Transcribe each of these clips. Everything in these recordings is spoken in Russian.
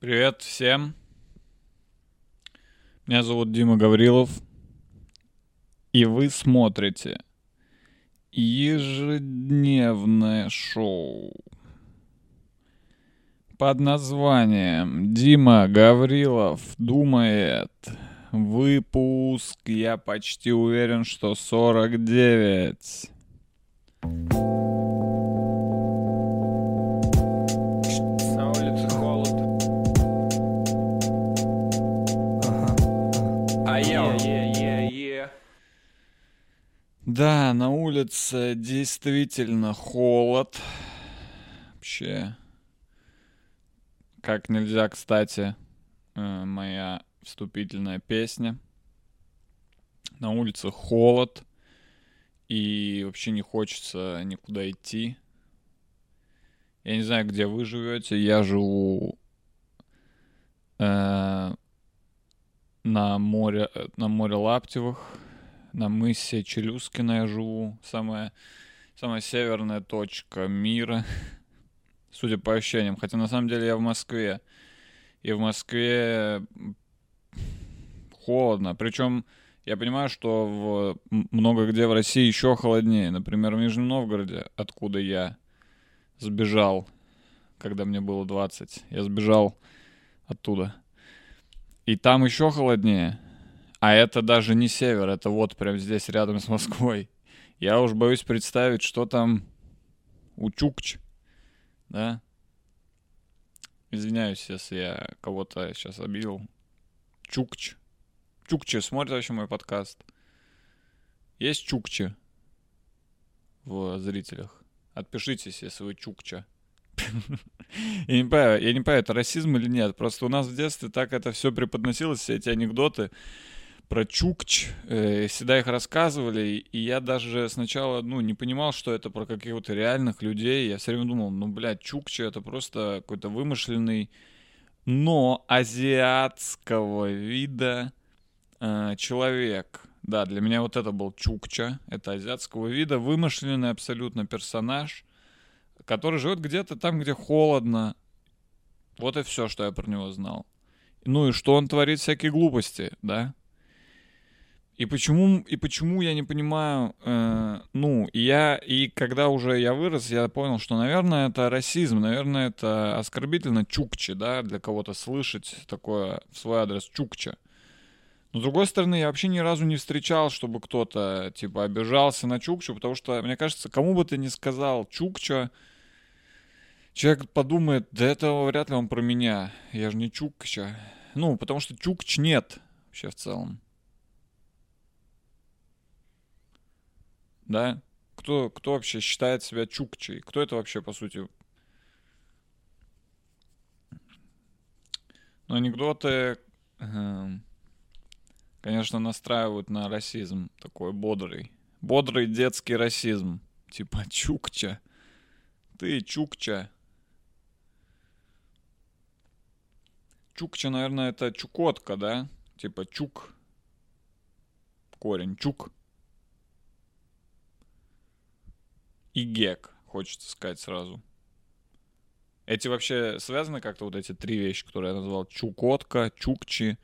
Привет всем. Меня зовут Дима Гаврилов. И вы смотрите ежедневное шоу под названием «Дима Гаврилов думает». Выпуск, я почти уверен, что 49. Да, на улице действительно холод. Вообще, как нельзя, кстати, э, моя вступительная песня. На улице холод. И вообще не хочется никуда идти. Я не знаю, где вы живете. Я живу э, на море, э, на море Лаптевых, на мысе Челюскина я живу. Самая, самая северная точка мира, судя по ощущениям. Хотя на самом деле я в Москве. И в Москве холодно. Причем я понимаю, что в много где в России еще холоднее. Например, в Нижнем Новгороде, откуда я сбежал, когда мне было 20. Я сбежал оттуда. И там еще холоднее. А это даже не север, это вот прям здесь рядом с Москвой. Я уж боюсь представить, что там у Чукч, да? Извиняюсь, если я кого-то сейчас обидел. Чукч. Чукчи смотрит вообще мой подкаст. Есть Чукчи в зрителях? Отпишитесь, если вы Чукча. Я не понимаю, я не понимаю, это расизм или нет. Просто у нас в детстве так это все преподносилось, все эти анекдоты про Чукч, э, всегда их рассказывали, и я даже сначала, ну, не понимал, что это про каких-то реальных людей. Я все время думал, ну, блядь, Чукча это просто какой-то вымышленный, но азиатского вида э, человек. Да, для меня вот это был Чукча, это азиатского вида, вымышленный абсолютно персонаж, который живет где-то там, где холодно. Вот и все, что я про него знал. Ну и что он творит всякие глупости, да? И почему, и почему я не понимаю, э, ну, я, и когда уже я вырос, я понял, что, наверное, это расизм, наверное, это оскорбительно чукче, да, для кого-то слышать такое в свой адрес чукча. Но, с другой стороны, я вообще ни разу не встречал, чтобы кто-то, типа, обижался на чукчу, потому что, мне кажется, кому бы ты ни сказал чукча, человек подумает, да это вряд ли он про меня, я же не чукча. Ну, потому что чукч нет вообще в целом. Да? Кто, кто вообще считает себя чукчей? Кто это вообще, по сути? Ну, анекдоты, эм, конечно, настраивают на расизм такой бодрый. Бодрый детский расизм. Типа чукча. Ты чукча. Чукча, наверное, это чукотка, да? Типа чук. Корень чук. И гек, хочется сказать сразу. Эти вообще связаны как-то вот эти три вещи, которые я назвал? Чукотка, чукчи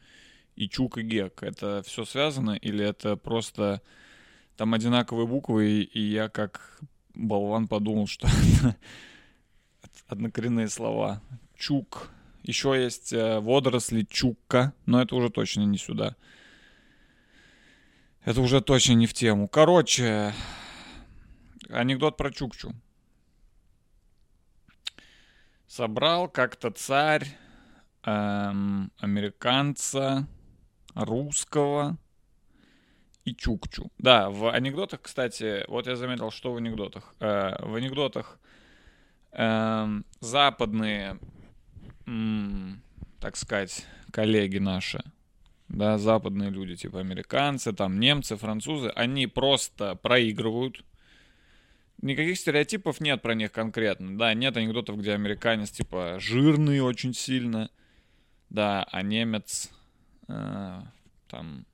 и чук и гек. Это все связано или это просто там одинаковые буквы, и я как болван подумал, что однокоренные слова. Чук. Еще есть э, водоросли чукка, но это уже точно не сюда. Это уже точно не в тему. Короче, Анекдот про Чукчу. Собрал как-то царь эм, американца, русского и Чукчу. Да, в анекдотах, кстати, вот я заметил, что в анекдотах. Э, в анекдотах э, западные, м, так сказать, коллеги наши, да, западные люди, типа американцы, там немцы, французы, они просто проигрывают никаких стереотипов нет про них конкретно. Да, нет анекдотов, где американец, типа, жирный очень сильно. Да, а немец, э, там,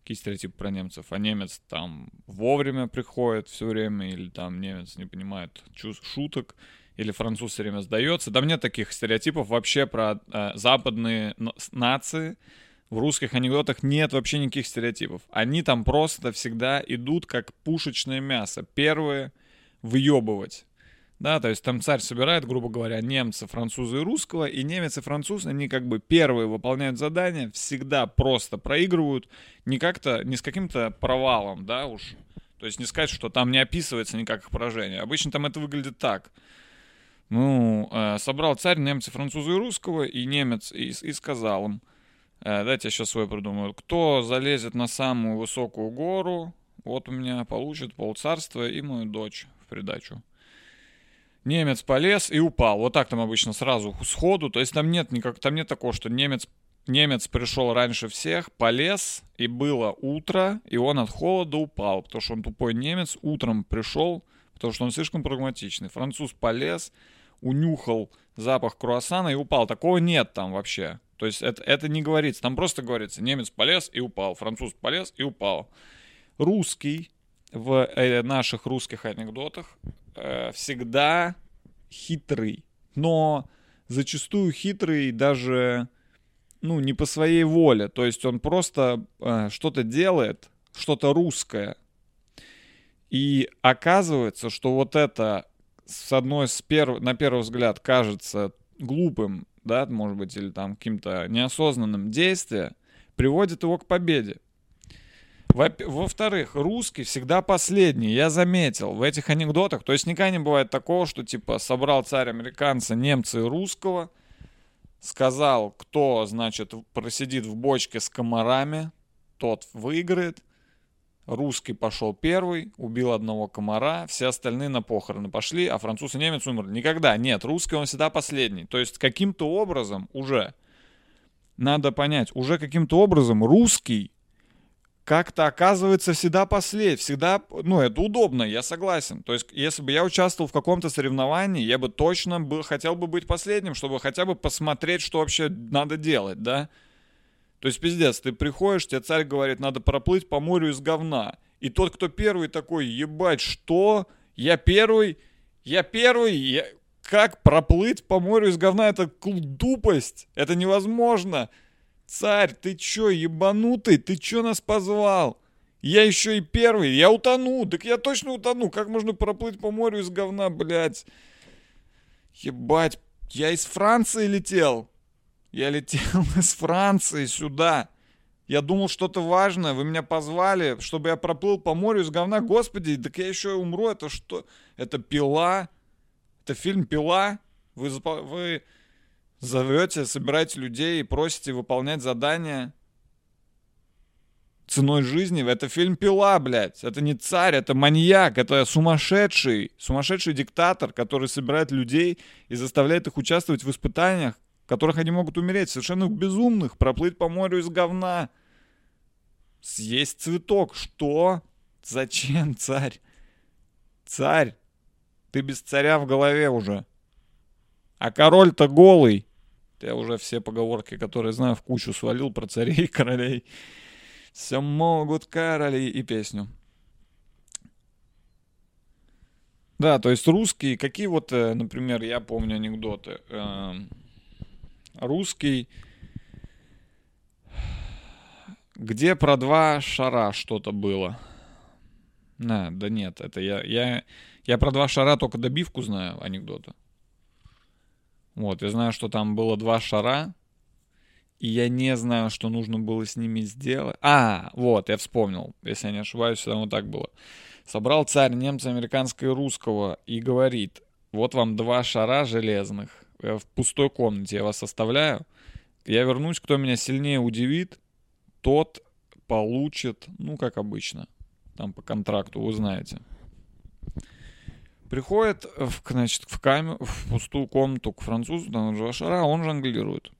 какие стереотипы про немцев? А немец там вовремя приходит все время, или там немец не понимает чувств, шуток, или француз все время сдается. Там нет таких стереотипов вообще про э, западные нации. В русских анекдотах нет вообще никаких стереотипов. Они там просто всегда идут как пушечное мясо. Первые въебывать. Да, то есть там царь собирает, грубо говоря, немца, француза и русского, и немец и француз, они как бы первые выполняют задание, всегда просто проигрывают, не как-то, не с каким-то провалом, да, уж. То есть не сказать, что там не описывается никак их поражение. Обычно там это выглядит так. Ну, э, собрал царь немца, француза и русского, и немец, и, и сказал им, дайте я сейчас свой придумаю, кто залезет на самую высокую гору, вот у меня получит полцарства и мою дочь в придачу. Немец полез и упал. Вот так там обычно сразу сходу. То есть там нет никак, там нет такого, что немец немец пришел раньше всех, полез, и было утро, и он от холода упал, потому что он тупой немец, утром пришел, потому что он слишком прагматичный. Француз полез, унюхал запах круассана и упал. Такого нет там вообще. То есть это, это не говорится. Там просто говорится, немец полез и упал, француз полез и упал. Русский в э, наших русских анекдотах э, всегда хитрый, но зачастую хитрый даже ну, не по своей воле. То есть он просто э, что-то делает, что-то русское. И оказывается, что вот это с одной с перв... на первый взгляд кажется глупым, да, может быть, или там каким-то неосознанным действием, приводит его к победе. Во- Во-вторых, русский всегда последний. Я заметил в этих анекдотах. То есть никогда не бывает такого, что типа собрал царь американца, немца и русского, сказал, кто, значит, просидит в бочке с комарами, тот выиграет. Русский пошел первый, убил одного комара, все остальные на похороны пошли, а француз и немец умерли. Никогда, нет, русский он всегда последний. То есть каким-то образом уже, надо понять, уже каким-то образом русский как-то оказывается всегда послед, всегда, ну, это удобно, я согласен. То есть, если бы я участвовал в каком-то соревновании, я бы точно был, хотел бы быть последним, чтобы хотя бы посмотреть, что вообще надо делать, да? То есть, пиздец, ты приходишь, тебе царь говорит, надо проплыть по морю из говна. И тот, кто первый такой, ебать, что? Я первый? Я первый? Я... Как проплыть по морю из говна? Это тупость. Это невозможно. Царь, ты чё, ебанутый? Ты чё нас позвал? Я еще и первый, я утону. Так я точно утону. Как можно проплыть по морю из говна, блядь? Ебать, я из Франции летел. Я летел из Франции сюда. Я думал, что-то важное. Вы меня позвали, чтобы я проплыл по морю из говна. Господи, так я еще и умру. Это что? Это пила? Это фильм «Пила»? Вы, вы зовете, собираете людей и просите выполнять задания ценой жизни. Это фильм «Пила», блядь. Это не царь, это маньяк, это сумасшедший, сумасшедший диктатор, который собирает людей и заставляет их участвовать в испытаниях, в которых они могут умереть, совершенно безумных, проплыть по морю из говна, съесть цветок. Что? Зачем, царь? Царь, ты без царя в голове уже. А король-то голый. Я уже все поговорки, которые знаю, в кучу свалил про царей и королей. Все могут короли и песню. Да, то есть русские, какие вот, э, например, я помню анекдоты. Русский, где про два шара что-то было. На, да нет, это я, я, я про два шара только добивку знаю анекдота. Вот, я знаю, что там было два шара, и я не знаю, что нужно было с ними сделать. А, вот, я вспомнил, если я не ошибаюсь, там вот так было. Собрал царь немца, американского и русского и говорит, вот вам два шара железных в пустой комнате, я вас оставляю. Я вернусь, кто меня сильнее удивит, тот получит, ну, как обычно, там по контракту, вы знаете. Приходит, в, значит, в, камеру, в пустую комнату к французу, там два шара, он жонглирует.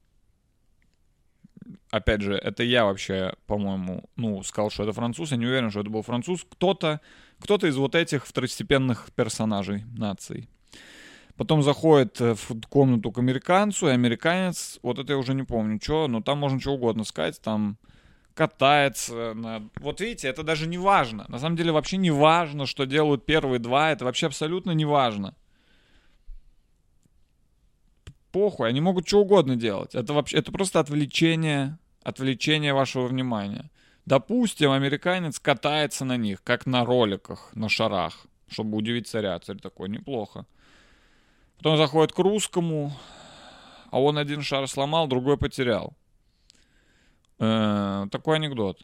Опять же, это я вообще, по-моему, ну, сказал, что это француз, я не уверен, что это был француз. Кто-то, кто-то из вот этих второстепенных персонажей наций. Потом заходит э, в комнату к американцу, и американец, вот это я уже не помню, что, но там можно что угодно сказать, там катается. На... Вот видите, это даже не важно. На самом деле вообще не важно, что делают первые два, это вообще абсолютно не важно. похуй, они могут что угодно делать. Это вообще, это просто отвлечение, отвлечение вашего внимания. Допустим, американец катается на них, как на роликах, на шарах, чтобы удивить царя. Царь такой, неплохо. Потом заходит к русскому, а он один шар сломал, другой потерял. Э, такой анекдот.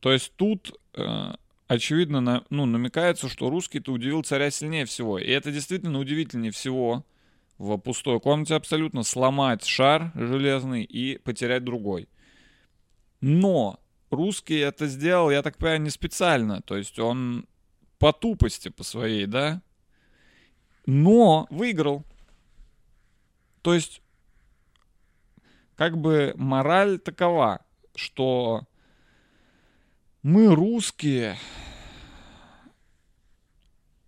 То есть тут, э, очевидно, на, ну, намекается, что русский-то удивил царя сильнее всего. И это действительно удивительнее всего в пустой комнате абсолютно сломать шар железный и потерять другой. Но русский это сделал, я так понимаю, не специально. То есть он по тупости по своей, да? Но выиграл. То есть как бы мораль такова, что мы русские,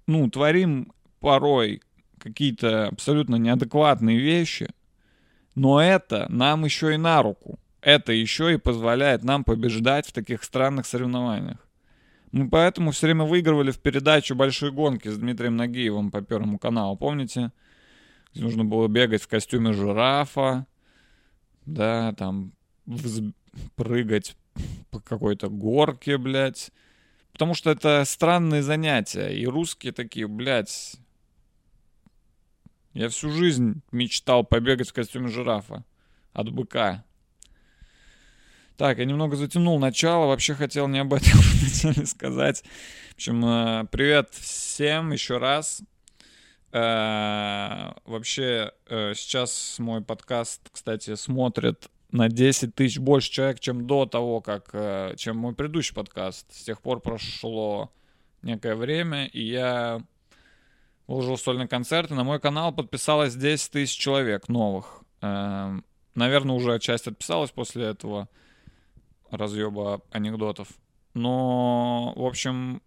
ну, творим порой какие-то абсолютно неадекватные вещи, но это нам еще и на руку. Это еще и позволяет нам побеждать в таких странных соревнованиях. Мы поэтому все время выигрывали в передачу «Большие гонки» с Дмитрием Нагиевым по Первому каналу, помните? Нужно было бегать в костюме жирафа, да, там вз... прыгать по какой-то горке, блядь. Потому что это странные занятия. И русские такие, блядь, я всю жизнь мечтал побегать в костюме жирафа от быка. Так, я немного затянул начало, вообще хотел не об этом сказать. В общем, э, привет всем еще раз. Э, вообще, э, сейчас мой подкаст, кстати, смотрит на 10 тысяч больше человек, чем до того, как, чем мой предыдущий подкаст. С тех пор прошло некое время, и я выложил сольный концерт, и на мой канал подписалось 10 тысяч человек новых. Эм, наверное, уже часть отписалась после этого разъеба анекдотов. Но, в общем,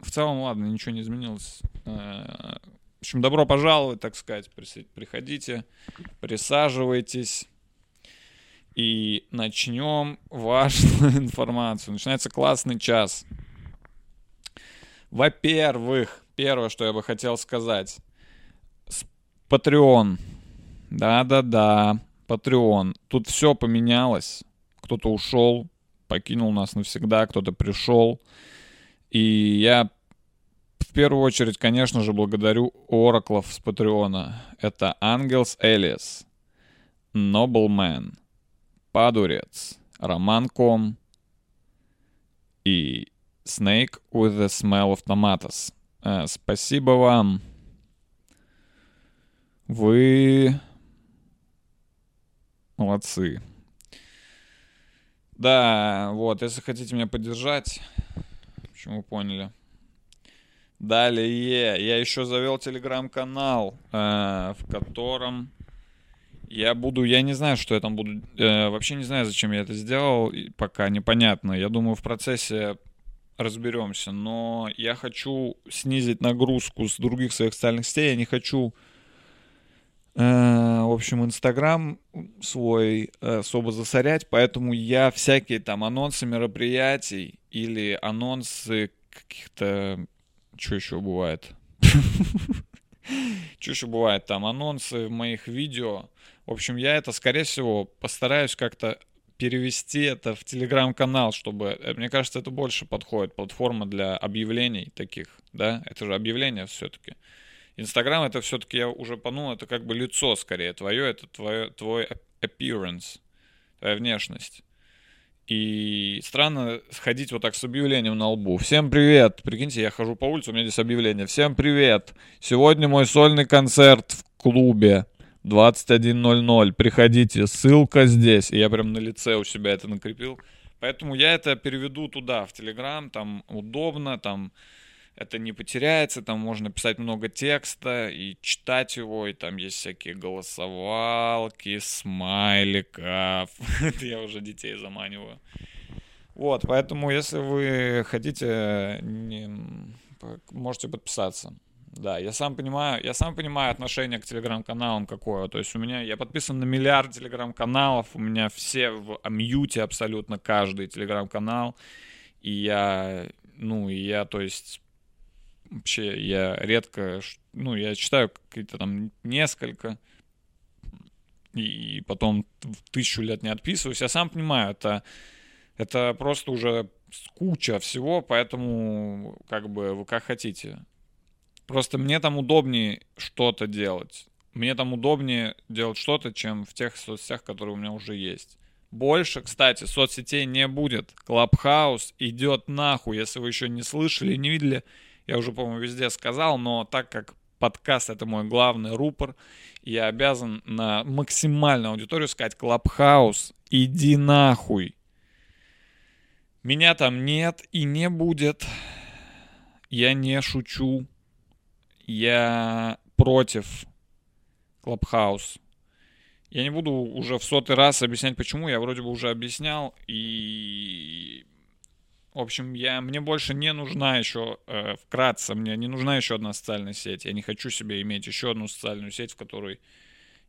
в целом, ладно, ничего не изменилось. Э, в общем, добро пожаловать, так сказать. Приходите, присаживайтесь и начнем важную информацию. Начинается классный час. Во-первых, первое, что я бы хотел сказать. Patreon. Да-да-да, Patreon. Тут все поменялось. Кто-то ушел, покинул нас навсегда, кто-то пришел. И я в первую очередь, конечно же, благодарю ораклов с Патреона. Это Ангелс Элиас, Nobleman, Падурец, Роман Ком и Snake with the Smell of Tomatoes. Э, спасибо вам. Вы молодцы. Да, вот, если хотите меня поддержать, вы поняли. Далее, я еще завел телеграм-канал, э, в котором я буду, я не знаю, что я там буду, э, вообще не знаю, зачем я это сделал, пока непонятно. Я думаю, в процессе разберемся, но я хочу снизить нагрузку с других своих социальных сетей, я не хочу, в общем, Инстаграм свой э, особо засорять, поэтому я всякие там анонсы мероприятий или анонсы каких-то, что еще бывает? Что еще бывает там? Анонсы моих видео в общем, я это, скорее всего, постараюсь как-то перевести это в телеграм-канал, чтобы, э, мне кажется, это больше подходит, платформа для объявлений таких, да, это же объявления все-таки. Инстаграм это все-таки, я уже понул, это как бы лицо скорее твое, это твое, твой appearance, твоя внешность. И странно ходить вот так с объявлением на лбу. Всем привет! Прикиньте, я хожу по улице, у меня здесь объявление. Всем привет! Сегодня мой сольный концерт в клубе. 21.00, приходите, ссылка здесь. И я прям на лице у себя это накрепил. Поэтому я это переведу туда, в Телеграм, там удобно, там это не потеряется, там можно писать много текста и читать его, и там есть всякие голосовалки, смайликов. это я уже детей заманиваю. Вот, поэтому если вы хотите, не, можете подписаться. Да, я сам понимаю, я сам понимаю отношение к телеграм-каналам какое. То есть у меня, я подписан на миллиард телеграм-каналов, у меня все в мьюте абсолютно каждый телеграм-канал. И я, ну, и я, то есть, вообще, я редко, ну, я читаю какие-то там несколько. и потом в тысячу лет не отписываюсь. Я сам понимаю, это, это просто уже куча всего, поэтому как бы вы как хотите. Просто мне там удобнее что-то делать. Мне там удобнее делать что-то, чем в тех соцсетях, которые у меня уже есть. Больше, кстати, соцсетей не будет. Clubhouse идет нахуй, если вы еще не слышали, не видели. Я уже, по-моему, везде сказал, но так как подкаст это мой главный рупор, я обязан на максимальную аудиторию сказать Clubhouse, иди нахуй. Меня там нет и не будет. Я не шучу. Я против Клабхаус. Я не буду уже в сотый раз объяснять, почему. Я вроде бы уже объяснял. И, в общем, я, мне больше не нужна еще, э, вкратце, мне не нужна еще одна социальная сеть. Я не хочу себе иметь еще одну социальную сеть, в которой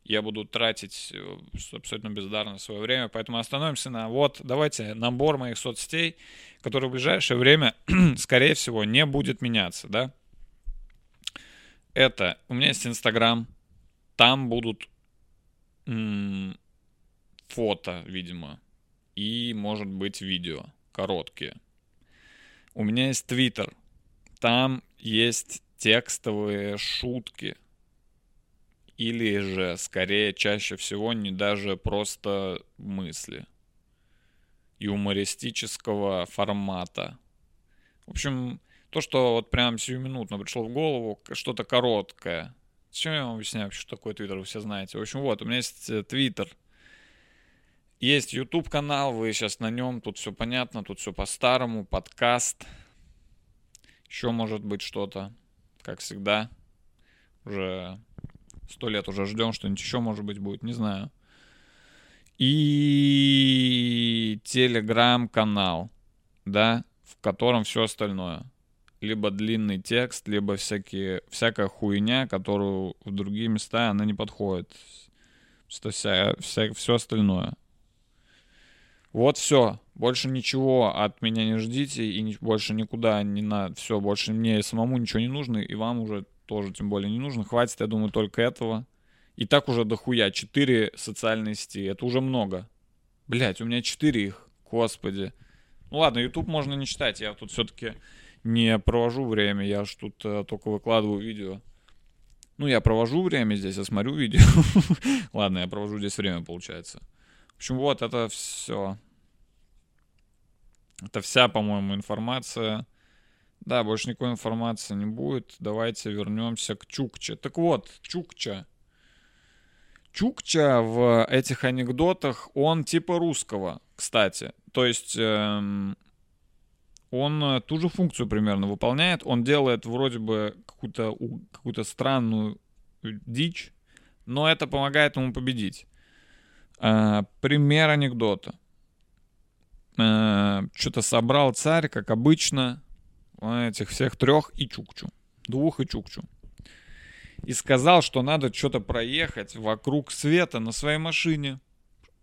я буду тратить э, абсолютно бездарно свое время. Поэтому остановимся на вот, давайте, набор моих соцсетей, который в ближайшее время, скорее всего, не будет меняться, да. Это, у меня есть Инстаграм, там будут м- фото, видимо, и, может быть, видео, короткие. У меня есть Твиттер, там есть текстовые шутки, или же, скорее, чаще всего, не даже просто мысли юмористического формата. В общем, то, что вот прям сиюминутно пришло в голову, что-то короткое. Зачем я вам объясняю, что такое Твиттер, вы все знаете. В общем, вот, у меня есть э, Твиттер. Есть YouTube канал, вы сейчас на нем, тут все понятно, тут все по-старому, подкаст. Еще может быть что-то, как всегда. Уже Сто лет уже ждем, что-нибудь еще, может быть, будет, не знаю. И телеграм-канал, да, в котором все остальное. Либо длинный текст, либо всякие, всякая хуйня, которую в другие места она не подходит. Что вся, вся, все остальное. Вот все. Больше ничего от меня не ждите и больше никуда не надо. Все, больше мне самому ничего не нужно, и вам уже тоже тем более не нужно. Хватит, я думаю, только этого. И так уже дохуя. Четыре социальные сети. Это уже много. Блять, у меня четыре их. Господи. Ну ладно, YouTube можно не читать. Я тут все-таки не провожу время. Я ж тут э, только выкладываю видео. Ну, я провожу время здесь, я смотрю видео. ладно, я провожу здесь время, получается. В общем, вот это все. Это вся, по-моему, информация. Да, больше никакой информации не будет. Давайте вернемся к Чукче. Так вот, Чукча. Чукча в этих анекдотах, он типа русского, кстати. То есть эм, он ту же функцию примерно выполняет. Он делает вроде бы какую-то какую странную дичь, но это помогает ему победить. Э, пример анекдота. Э, что-то собрал царь, как обычно, этих всех трех и Чукчу. Двух и Чукчу. И сказал, что надо что-то проехать вокруг света на своей машине.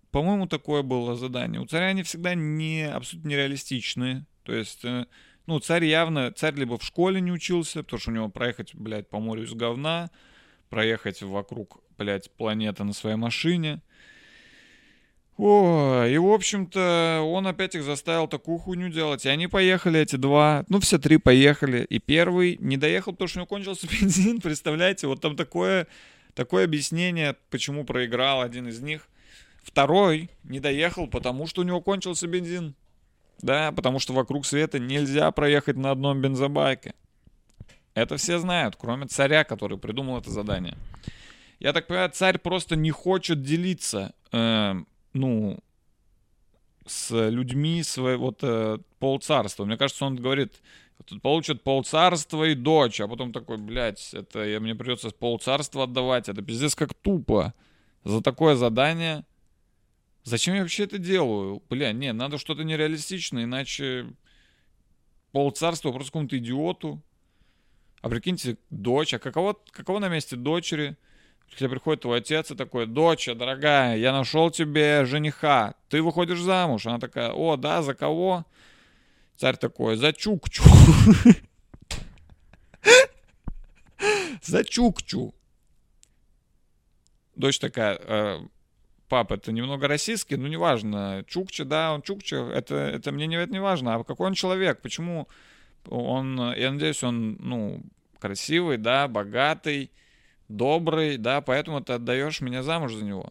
По-моему, такое было задание. У царя они всегда не абсолютно нереалистичные. То есть, э, ну, царь явно, царь либо в школе не учился, потому что у него проехать, блядь, по морю из говна, проехать вокруг, блядь, планеты на своей машине — о, и, в общем-то, он опять их заставил такую хуйню делать. И они поехали, эти два. Ну, все три поехали. И первый не доехал, потому что у него кончился бензин. Представляете, вот там такое, такое объяснение, почему проиграл один из них. Второй не доехал, потому что у него кончился бензин. Да, потому что вокруг света нельзя проехать на одном бензобайке. Это все знают, кроме царя, который придумал это задание. Я так понимаю, царь просто не хочет делиться э, ну, с людьми своего вот, э, полцарства. Мне кажется, он говорит, тут получат полцарства и дочь, а потом такой, блядь, это я, мне придется полцарства отдавать, это пиздец как тупо. За такое задание. Зачем я вообще это делаю? Бля, не, надо что-то нереалистичное, иначе полцарства просто какому-то идиоту. А прикиньте, дочь, а каково, каково на месте дочери? К тебе приходит твой отец и такой, доча, дорогая, я нашел тебе жениха, ты выходишь замуж. Она такая, о, да, за кого? Царь такой, за Чукчу. За Чукчу. Дочь такая, «Э, пап, это немного российский, ну, неважно. Чукча, да, он Чукча, это, это мне не, это не важно. А какой он человек, почему он, я надеюсь, он, ну, красивый, да, богатый, добрый, да, поэтому ты отдаешь меня замуж за него.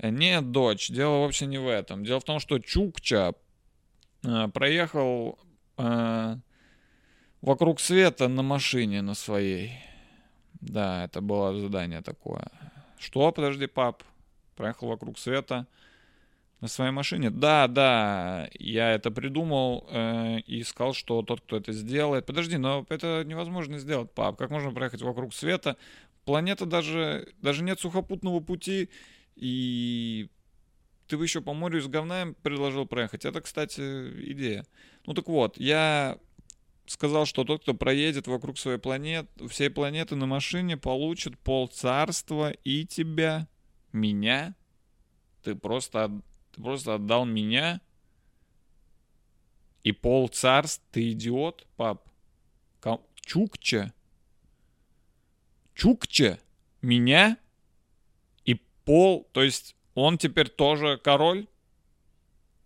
Нет, дочь, дело вообще не в этом. Дело в том, что Чукча э, проехал э, вокруг света на машине на своей. Да, это было задание такое. Что, подожди, пап? Проехал вокруг света на своей машине? Да, да, я это придумал э, и сказал, что тот, кто это сделает... Подожди, но это невозможно сделать, пап. Как можно проехать вокруг света? Планета даже... Даже нет сухопутного пути, и ты бы еще по морю с говна предложил проехать. Это, кстати, идея. Ну так вот, я сказал, что тот, кто проедет вокруг своей планеты, всей планеты на машине, получит пол царства и тебя, меня. Ты просто, ты просто отдал меня и пол царств. Ты идиот, пап. Чукча. Чукча. Меня и пол, то есть он теперь тоже король?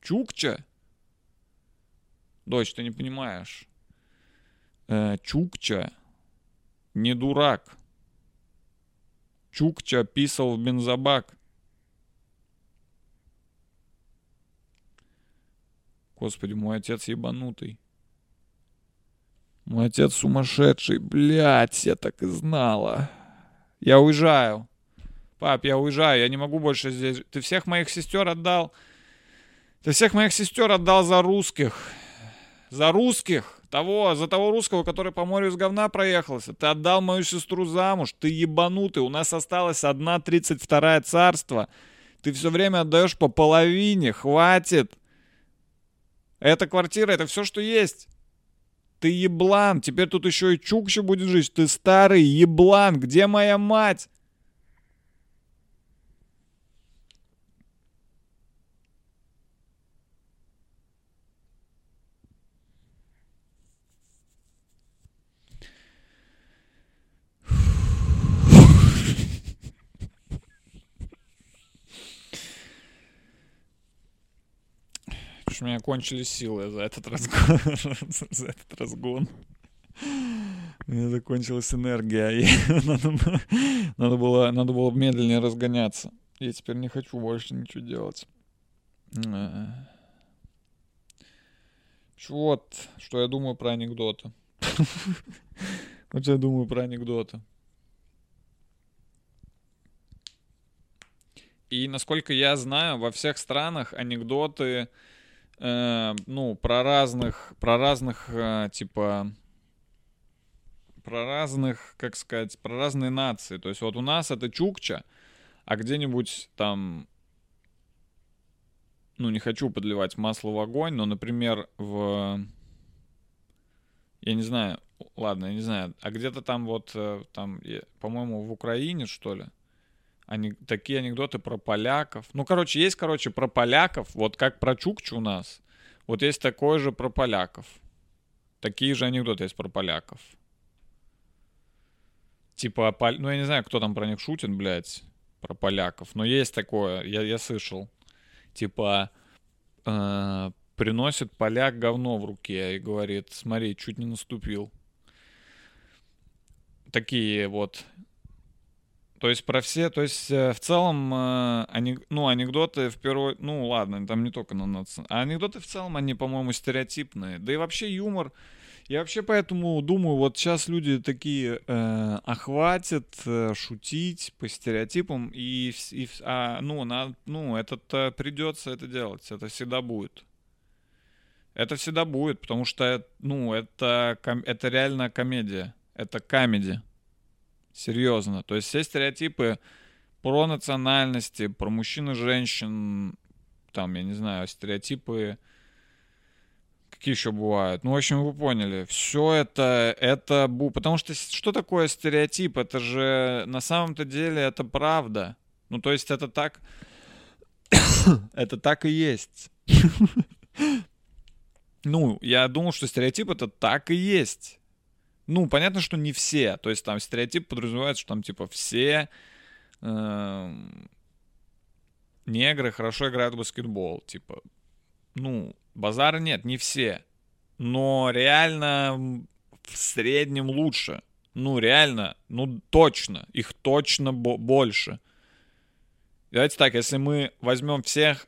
Чукча? Дочь, ты не понимаешь э, Чукча не дурак. Чукча писал в бензобак. Господи, мой отец ебанутый. Мой отец сумасшедший, блядь, я так и знала. Я уезжаю. Пап, я уезжаю, я не могу больше здесь. Ты всех моих сестер отдал. Ты всех моих сестер отдал за русских. За русских. Того, за того русского, который по морю из говна проехался. Ты отдал мою сестру замуж. Ты ебанутый. У нас осталась одна тридцать вторая царство. Ты все время отдаешь по половине. Хватит. Эта квартира, это все, что есть. Ты еблан. Теперь тут еще и Чукча будет жить. Ты старый еблан. Где моя мать? У меня кончились силы за этот разгон. за этот разгон. У меня закончилась энергия. Надо, было, надо было медленнее разгоняться. Я теперь не хочу больше ничего делать. Вот, что я думаю про анекдоты. Вот я думаю про анекдоты. И насколько я знаю, во всех странах анекдоты э, ну, про разных, про разных, э, типа, про разных, как сказать, про разные нации. То есть вот у нас это Чукча, а где-нибудь там, ну, не хочу подливать масло в огонь, но, например, в, я не знаю, ладно, я не знаю, а где-то там вот, э, там, по-моему, в Украине, что ли, они, такие анекдоты про поляков. Ну, короче, есть, короче, про поляков, вот как про Чукчу у нас. Вот есть такое же про поляков. Такие же анекдоты есть про поляков. Типа, ну, я не знаю, кто там про них шутит, блядь, про поляков. Но есть такое, я, я слышал. Типа, э, приносит поляк говно в руке и говорит, смотри, чуть не наступил. Такие вот то есть про все, то есть э, в целом, э, ну, анекдоты в первую, ну, ладно, там не только на наци, а анекдоты в целом, они, по-моему, стереотипные. Да и вообще юмор, я вообще поэтому думаю, вот сейчас люди такие э, охватят э, шутить по стереотипам, и, и а, ну, на, ну, это придется это делать, это всегда будет. Это всегда будет, потому что, ну, это, это реально комедия, это комедия. Серьезно. То есть все стереотипы про национальности, про мужчин и женщин, там, я не знаю, стереотипы какие еще бывают. Ну, в общем, вы поняли. Все это, это... Потому что что такое стереотип? Это же на самом-то деле это правда. Ну, то есть это так... это так и есть. ну, я думал, что стереотип это так и есть ну, понятно, что не все. То есть там стереотип подразумевает, что там типа все... Э, негры хорошо играют в баскетбол. Типа, ну, базара нет, не все. Но реально в среднем лучше. Ну, реально, ну, точно. Их точно бо- больше. Давайте так, если мы возьмем всех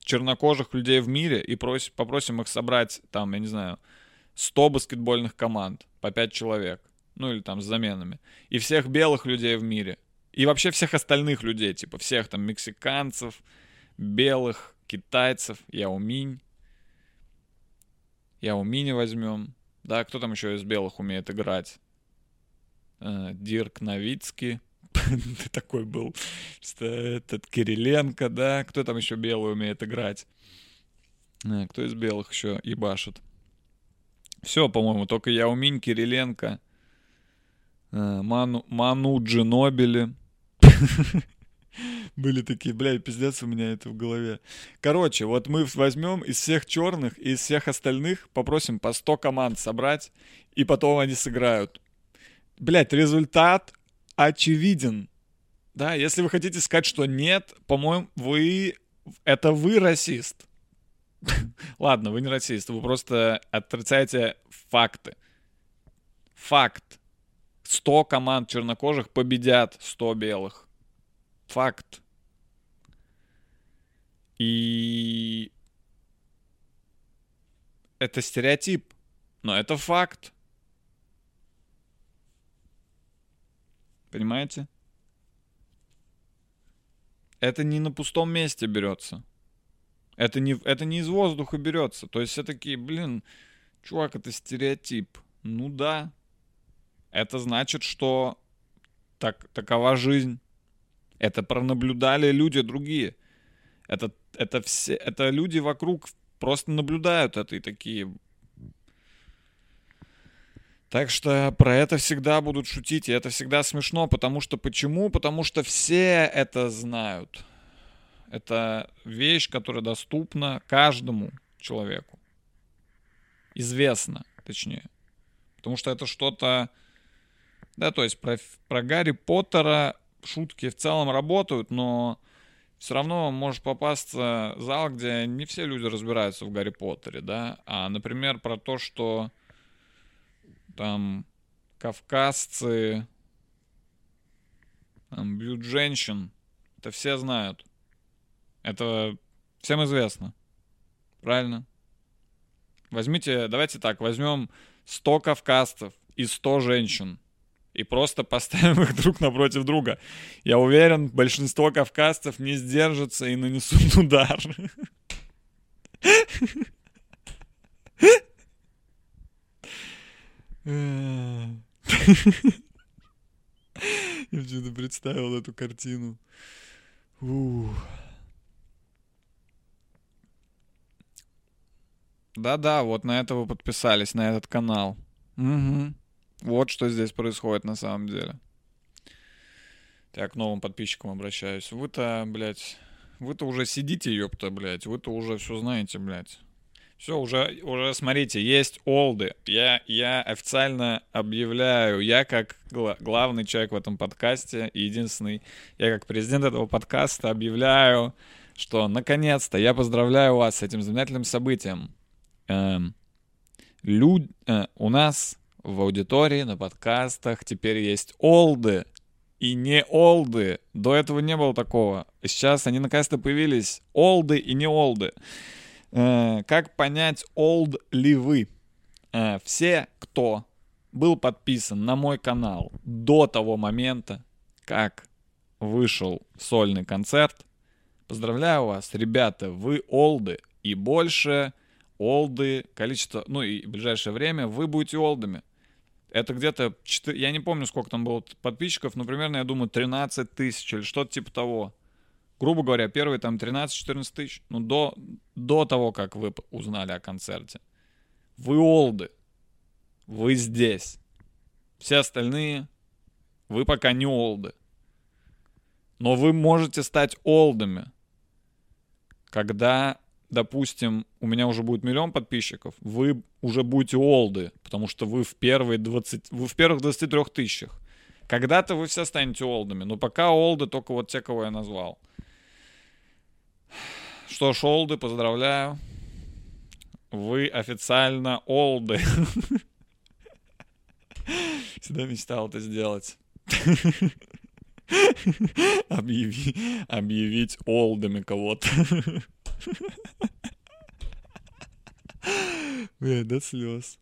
чернокожих людей в мире и просим, попросим их собрать, там, я не знаю, 100 баскетбольных команд по 5 человек, ну или там с заменами, и всех белых людей в мире, и вообще всех остальных людей, типа всех там мексиканцев, белых, китайцев, Яоминь, Яомини возьмем, да, кто там еще из белых умеет играть? Э, Дирк Новицкий, такой был, этот Кириленко, да, кто там еще белый умеет играть? Э, Кто из белых еще ебашит? Все, по-моему, только Яуминь, Кириленко, э, Ману, Ману Джинобили. Были такие, бля, пиздец у меня это в голове. Короче, вот мы возьмем из всех черных и из всех остальных попросим по 100 команд собрать, и потом они сыграют. Блять, результат очевиден. Да, если вы хотите сказать, что нет, по-моему, вы... Это вы расист. Ладно, вы не расист, вы просто отрицаете факты. Факт. 100 команд чернокожих победят 100 белых. Факт. И это стереотип, но это факт. Понимаете? Это не на пустом месте берется. Это не, это не из воздуха берется. То есть все такие, блин, чувак, это стереотип. Ну да. Это значит, что так, такова жизнь. Это пронаблюдали люди другие. Это, это, все, это люди вокруг просто наблюдают это и такие... Так что про это всегда будут шутить, и это всегда смешно, потому что почему? Потому что все это знают. Это вещь, которая доступна каждому человеку. Известно, точнее. Потому что это что-то... Да, то есть про, про Гарри Поттера шутки в целом работают, но все равно может попасться зал, где не все люди разбираются в Гарри Поттере, да. А, например, про то, что там кавказцы там, бьют женщин. Это все знают. Это всем известно. Правильно? Возьмите, давайте так, возьмем 100 кавказцев и 100 женщин и просто поставим их друг напротив друга. Я уверен, большинство кавказцев не сдержатся и нанесут удар. Я почему-то представил эту картину. Ух. Да-да, вот на это вы подписались, на этот канал. Угу. Вот что здесь происходит на самом деле. Я к новым подписчикам обращаюсь. Вы-то, блядь, вы-то уже сидите, ёпта, блядь. Вы-то уже все знаете, блядь. Все, уже, уже смотрите, есть олды. Я, я официально объявляю, я как гла- главный человек в этом подкасте, единственный, я как президент этого подкаста объявляю, что наконец-то я поздравляю вас с этим знаменательным событием. Эм, люд, э, у нас в аудитории, на подкастах теперь есть олды и не олды. До этого не было такого. Сейчас они наконец-то появились. Олды и не олды. Э, как понять, олд ли вы? Э, все, кто был подписан на мой канал до того момента, как вышел сольный концерт, поздравляю вас, ребята, вы олды. И больше олды, количество, ну и в ближайшее время вы будете олдами. Это где-то, 4, я не помню, сколько там было подписчиков, но примерно, я думаю, 13 тысяч или что-то типа того. Грубо говоря, первые там 13-14 тысяч. Ну, до, до того, как вы узнали о концерте. Вы олды. Вы здесь. Все остальные, вы пока не олды. Но вы можете стать олдами, когда допустим, у меня уже будет миллион подписчиков, вы уже будете олды, потому что вы в, первые 20, вы в первых 23 тысячах. Когда-то вы все станете олдами, но пока олды только вот те, кого я назвал. что ж, олды, поздравляю. Вы официально олды. Всегда мечтал это сделать. Объяви, объявить олдами кого-то. Бля, до слез.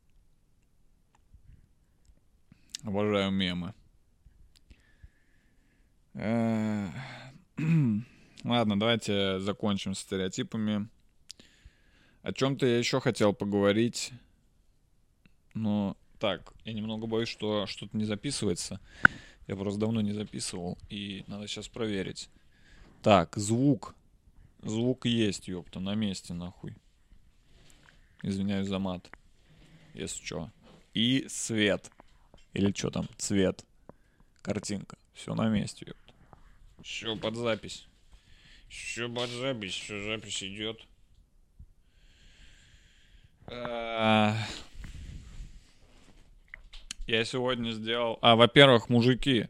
Обожаю мемы. Э, Ладно, давайте закончим с стереотипами. О чем-то я еще хотел поговорить. Но так, я немного боюсь, что что-то не записывается. Я просто давно не записывал, и надо сейчас проверить. Так, звук. Звук есть, ёпта, на месте, нахуй. Извиняюсь за мат. Если что. И свет. Или что там? Цвет. Картинка. Все на месте, ёпта. Все под запись. Все под запись. Все запись идет. А, Я сегодня сделал... А, во-первых, мужики.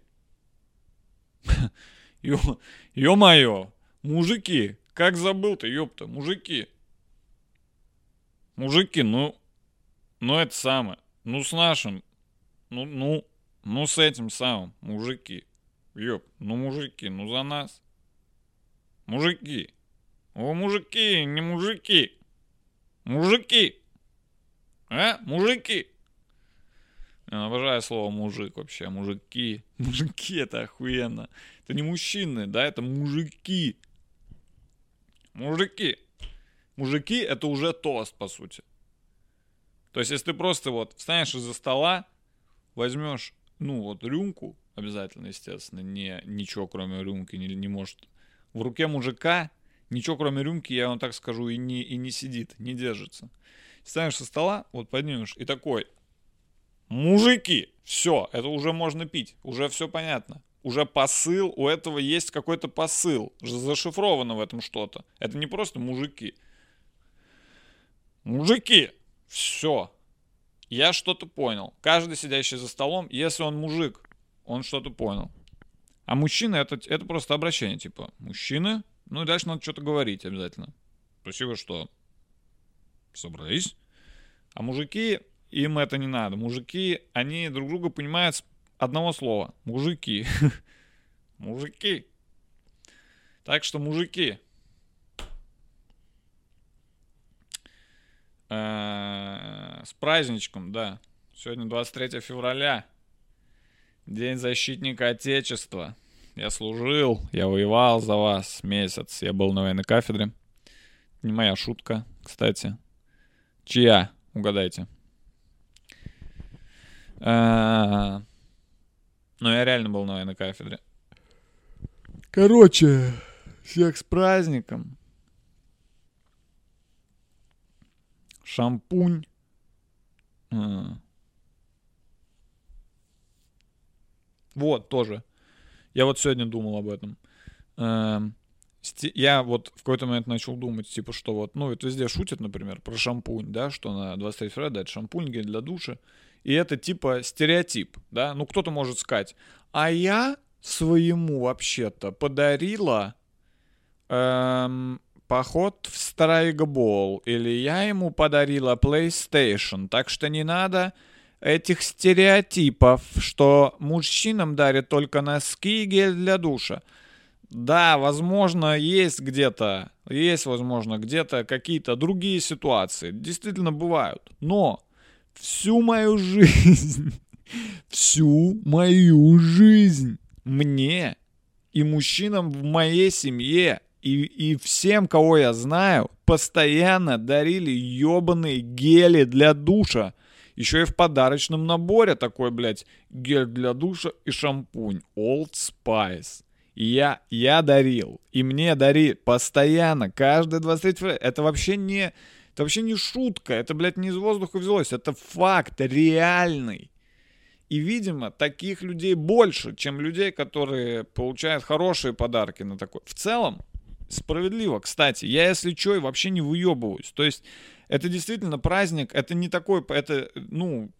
Ё-моё. Мужики. Как забыл-то, ёпта. Мужики. Мужики, ну... Ну, это самое. Ну, с нашим. Ну, ну... Ну, с этим самым. Мужики. Ёп. Ну, мужики, ну, за нас. Мужики. О, мужики, не мужики. Мужики. А? Мужики. Я обожаю слово мужик вообще. Мужики. Мужики это охуенно. Это не мужчины, да, это мужики. Мужики. Мужики это уже тост, по сути. То есть, если ты просто вот встанешь из-за стола, возьмешь, ну, вот рюмку, обязательно, естественно, не, ничего кроме рюмки не, не может. В руке мужика ничего кроме рюмки, я вам так скажу, и не, и не сидит, не держится. Встанешь со стола, вот поднимешь, и такой, мужики, все, это уже можно пить, уже все понятно. Уже посыл, у этого есть какой-то посыл, зашифровано в этом что-то. Это не просто мужики. Мужики, все. Я что-то понял. Каждый сидящий за столом, если он мужик, он что-то понял. А мужчина это, это просто обращение, типа, мужчины, ну и дальше надо что-то говорить обязательно. Спасибо, что собрались. А мужики, им это не надо. Мужики, они друг друга понимают с одного слова. Мужики. Мужики. Так что, мужики. Э, С праздничком, да. Сегодня 23 февраля. День защитника Отечества. Я служил, я воевал за вас месяц. Я был на военной кафедре. Не моя шутка, кстати. Чья? Угадайте. А, Но я реально был на военной кафедре. Короче, всех с праздником. Шампунь. А. Вот, тоже. Я вот сегодня думал об этом. Эм, Я вот в какой-то момент начал думать, типа, что вот, ну, это везде шутят, например, про шампунь, да, что на 23 февраля дать шампунь гель для душа. И это типа стереотип, да. Ну, кто-то может сказать, а я своему вообще-то подарила эм, поход в страйкбол, или я ему подарила PlayStation, так что не надо этих стереотипов, что мужчинам дарят только носки и гель для душа. Да, возможно, есть где-то, есть, возможно, где-то какие-то другие ситуации. Действительно бывают. Но всю мою жизнь, всю мою жизнь мне и мужчинам в моей семье и, и всем, кого я знаю, постоянно дарили ебаные гели для душа. Еще и в подарочном наборе такой, блядь, гель для душа и шампунь. Old Spice. Я, я дарил. И мне дарили постоянно, каждый 23 февраля. Это вообще не... Это вообще не шутка. Это, блядь, не из воздуха взялось. Это факт реальный. И, видимо, таких людей больше, чем людей, которые получают хорошие подарки на такой. В целом, справедливо. Кстати, я, если что, и вообще не выебываюсь. То есть, это действительно праздник, это не такой, это, ну,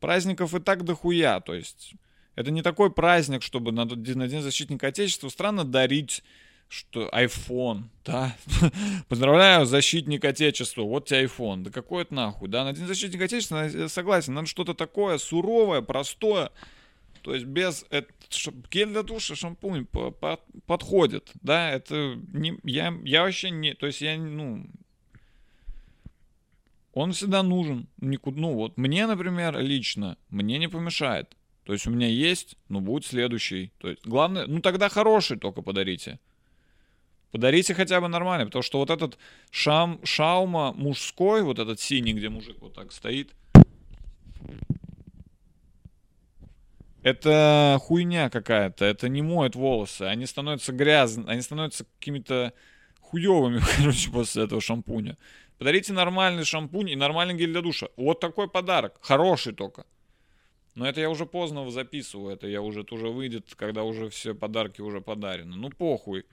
праздников и так дохуя. То есть, это не такой праздник, чтобы на, на День защитника Отечества. Странно дарить что iPhone, да, поздравляю, защитник Отечества, вот тебе iPhone, да какой это нахуй, да, на День защитника Отечества, я согласен, надо что-то такое суровое, простое, то есть без это, гель для душа, шампунь по, по, подходит, да, это не, я, я вообще не, то есть я, ну, он всегда нужен, никуда, ну вот мне, например, лично, мне не помешает, то есть у меня есть, но будет следующий, то есть главное, ну тогда хороший только подарите, Подарите хотя бы нормально, потому что вот этот шам, шаума мужской, вот этот синий, где мужик вот так стоит, это хуйня какая-то, это не моет волосы, они становятся грязными, они становятся какими-то хуевыми, короче, после этого шампуня. Подарите нормальный шампунь и нормальный гель для душа. Вот такой подарок, хороший только. Но это я уже поздно записываю, это я уже, это уже выйдет, когда уже все подарки уже подарены. Ну похуй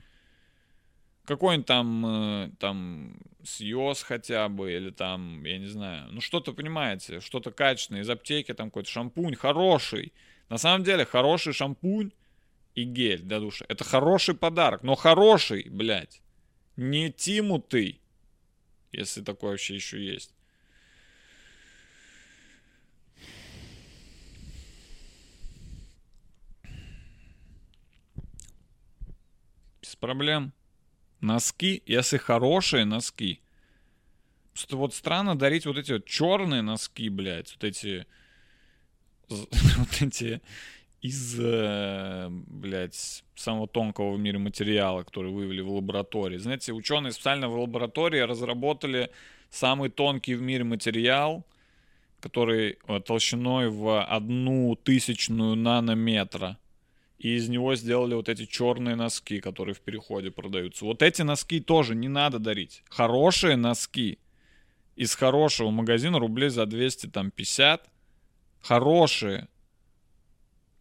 какой-нибудь там, э, там, Сьос хотя бы, или там, я не знаю, ну что-то, понимаете, что-то качественное из аптеки, там какой-то шампунь хороший. На самом деле, хороший шампунь и гель для душа, это хороший подарок, но хороший, блядь, не тимутый, если такое вообще еще есть. Проблем. Носки, если хорошие носки. Что вот странно дарить вот эти вот черные носки, блядь, вот эти, вот эти из, э, блядь, самого тонкого в мире материала, который вывели в лаборатории. Знаете, ученые специально в лаборатории разработали самый тонкий в мире материал, который э, толщиной в одну тысячную нанометра и из него сделали вот эти черные носки, которые в переходе продаются. Вот эти носки тоже не надо дарить. Хорошие носки из хорошего магазина рублей за 200, там, 50. Хорошие.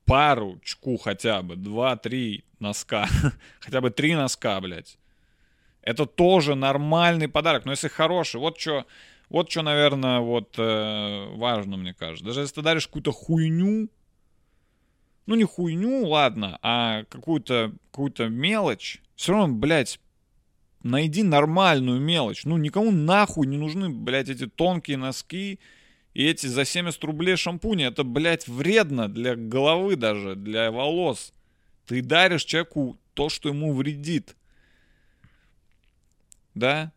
Парочку хотя бы. Два-три носка. хотя бы три носка, блядь. Это тоже нормальный подарок. Но если хороший, вот что, вот что, наверное, вот э, важно, мне кажется. Даже если ты даришь какую-то хуйню, ну не хуйню, ладно, а какую-то какую мелочь, все равно, блядь, найди нормальную мелочь. Ну никому нахуй не нужны, блядь, эти тонкие носки и эти за 70 рублей шампуни. Это, блядь, вредно для головы даже, для волос. Ты даришь человеку то, что ему вредит. Да?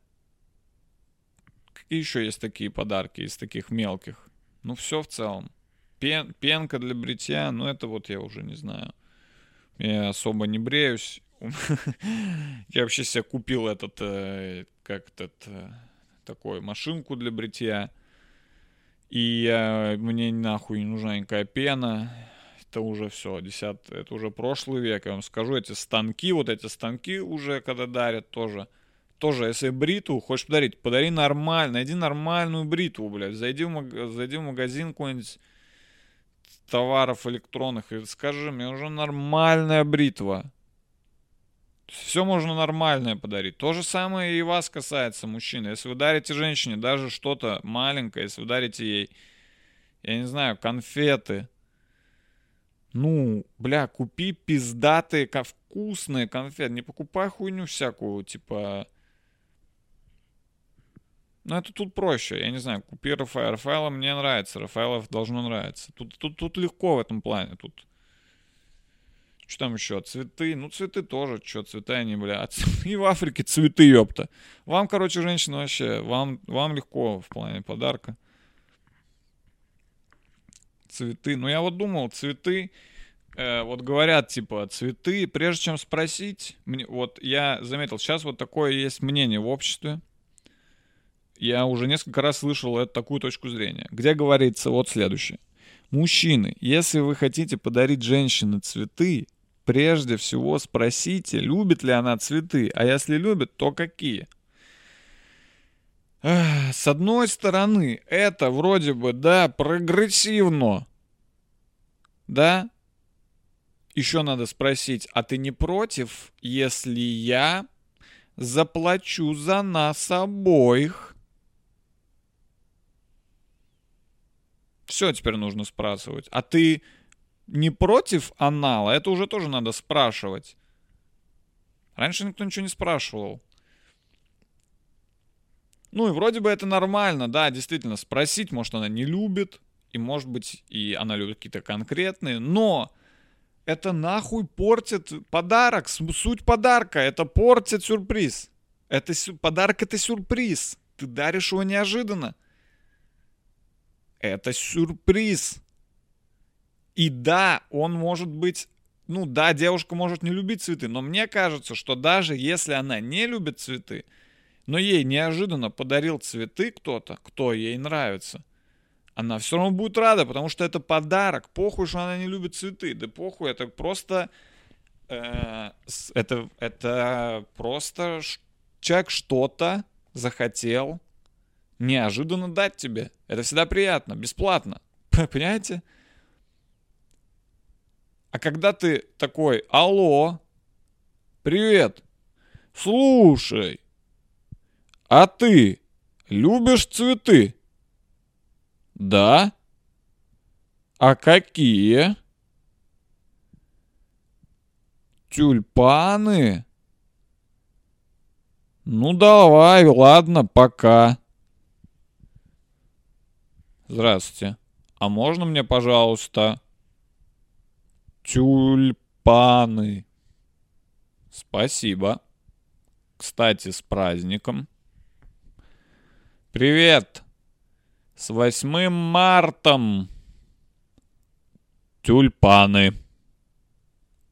Какие еще есть такие подарки из таких мелких? Ну, все в целом. Пен, пенка для бритья, ну это вот я уже не знаю. Я особо не бреюсь. Я вообще себе купил этот, э, как этот, э, такой машинку для бритья. И я, мне нахуй не нужна никакая пена. Это уже все, 10, это уже прошлый век, я вам скажу. Эти станки, вот эти станки уже, когда дарят, тоже тоже, если бритву хочешь подарить, подари нормально, найди нормальную бритву, блядь. Зайди в, маг... зайди в магазин какой-нибудь товаров электронных и скажи, мне уже нормальная бритва. Все можно нормальное подарить. То же самое и вас касается, мужчины. Если вы дарите женщине даже что-то маленькое, если вы дарите ей, я не знаю, конфеты, ну, бля, купи пиздатые, вкусные конфеты. Не покупай хуйню всякую, типа ну, это тут проще. Я не знаю, купи Рафаэла. Рафаэла мне нравится. Рафаэлов должно нравиться. Тут, тут, тут легко в этом плане. Тут что там еще? Цветы. Ну, цветы тоже. Что, цветы они, бля. И в Африке цветы, ёпта. Вам, короче, женщина, вообще, вам, вам легко в плане подарка. Цветы. Ну, я вот думал, цветы, э, вот говорят, типа, цветы, прежде чем спросить, мне, вот я заметил, сейчас вот такое есть мнение в обществе, я уже несколько раз слышал эту такую точку зрения, где говорится вот следующее. Мужчины, если вы хотите подарить женщине цветы, прежде всего спросите, любит ли она цветы, а если любит, то какие. С одной стороны, это вроде бы, да, прогрессивно. Да? Еще надо спросить, а ты не против, если я заплачу за нас обоих? Все теперь нужно спрашивать. А ты не против анала? Это уже тоже надо спрашивать. Раньше никто ничего не спрашивал. Ну и вроде бы это нормально, да, действительно, спросить, может, она не любит, и может быть, и она любит какие-то конкретные, но это нахуй портит подарок, суть подарка, это портит сюрприз. Это сю- подарок это сюрприз. Ты даришь его неожиданно. Это сюрприз. И да, он может быть, ну да, девушка может не любить цветы, но мне кажется, что даже если она не любит цветы, но ей неожиданно подарил цветы кто-то, кто ей нравится, она все равно будет рада, потому что это подарок. Похуй, что она не любит цветы. Да похуй, это просто... э, это, это просто человек что-то захотел неожиданно дать тебе. Это всегда приятно, бесплатно. Понимаете? А когда ты такой, алло, привет, слушай, а ты любишь цветы? Да? А какие? Тюльпаны? Ну давай, ладно, пока. Здравствуйте. А можно мне, пожалуйста, тюльпаны? Спасибо. Кстати, с праздником. Привет. С 8 мартом. Тюльпаны.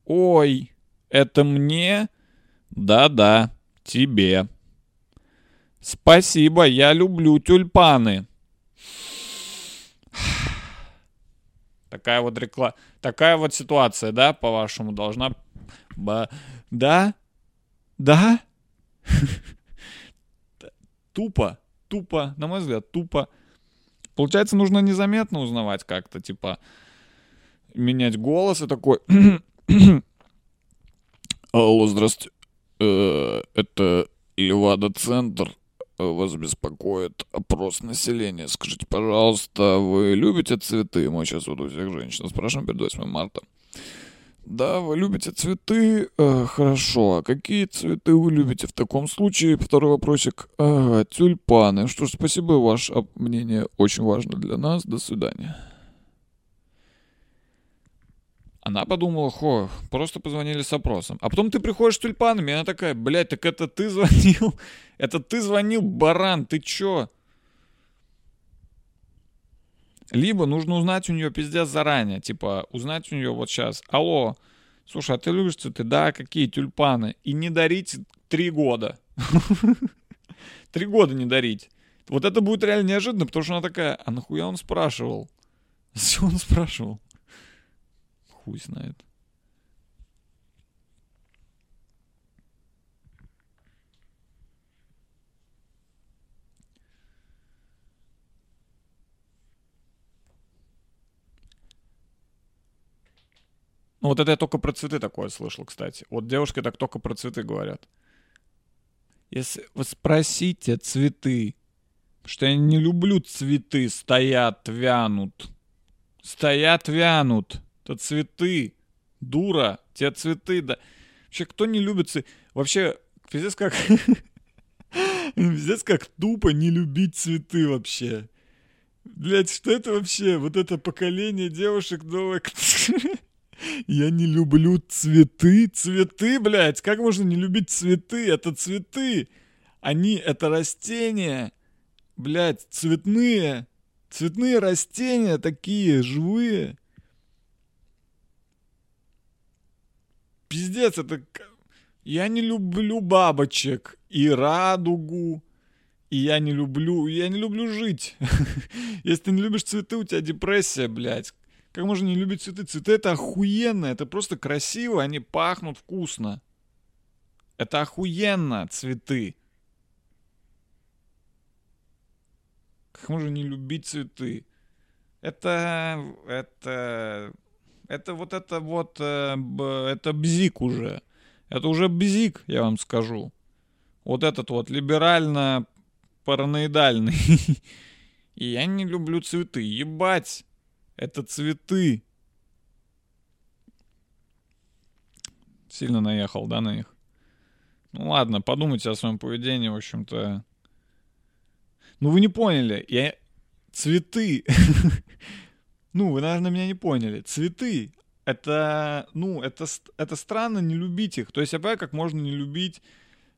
Ой, это мне? Да-да, тебе. Спасибо, я люблю тюльпаны. Такая вот реклама, такая вот ситуация, да, по-вашему, должна... Ба... Да? Да? Тупо, тупо, на мой взгляд, тупо. Получается, нужно незаметно узнавать как-то, типа, менять голос и такой... Алло, здравствуйте. Э, Это Левада-центр. Вас беспокоит опрос населения. Скажите, пожалуйста, вы любите цветы? Мы сейчас вот у всех женщин спрашиваем перед 8 марта. Да, вы любите цветы? Э, хорошо. А какие цветы вы любите? В таком случае, второй вопросик. Ага, тюльпаны. Что ж, спасибо, ваше мнение очень важно для нас. До свидания. Она подумала, хо, просто позвонили с опросом. А потом ты приходишь с тюльпанами, и она такая, блядь, так это ты звонил? Это ты звонил, баран, ты чё? Либо нужно узнать у нее пиздец заранее. Типа, узнать у нее вот сейчас. Алло, слушай, а ты любишь цветы? Да, какие тюльпаны? И не дарить три года. Три года не дарить. Вот это будет реально неожиданно, потому что она такая, а нахуя он спрашивал? Зачем он спрашивал? Хуй знает. Ну вот это я только про цветы такое слышал, кстати. Вот девушки так только про цветы говорят. Если вы спросите цветы, что я не люблю цветы, стоят, вянут. Стоят, вянут. Это цветы. Дура, те цветы, да. Вообще, кто не любит цветы? Вообще, пиздец как... Пиздец как тупо не любить цветы вообще. Блять, что это вообще? Вот это поколение девушек новое. Я не люблю цветы. Цветы, блядь. Как можно не любить цветы? Это цветы. Они, это растения. Блядь, цветные. Цветные растения такие, живые. Пиздец, это... Я не люблю бабочек и радугу. И я не люблю... Я не люблю жить. Если ты не любишь цветы, у тебя депрессия, блядь. Как можно не любить цветы? Цветы это охуенно, это просто красиво, они пахнут вкусно. Это охуенно, цветы. Как можно не любить цветы? Это, это, это вот это вот, э, это бзик уже. Это уже бзик, я вам скажу. Вот этот вот либерально-параноидальный. И я не люблю цветы. Ебать! Это цветы. Сильно наехал, да, на них? Ну ладно, подумайте о своем поведении, в общем-то. Ну вы не поняли, я... Цветы. Ну, вы, наверное, меня не поняли. Цветы. Это, ну, это, это странно не любить их. То есть, понимаю, как можно не любить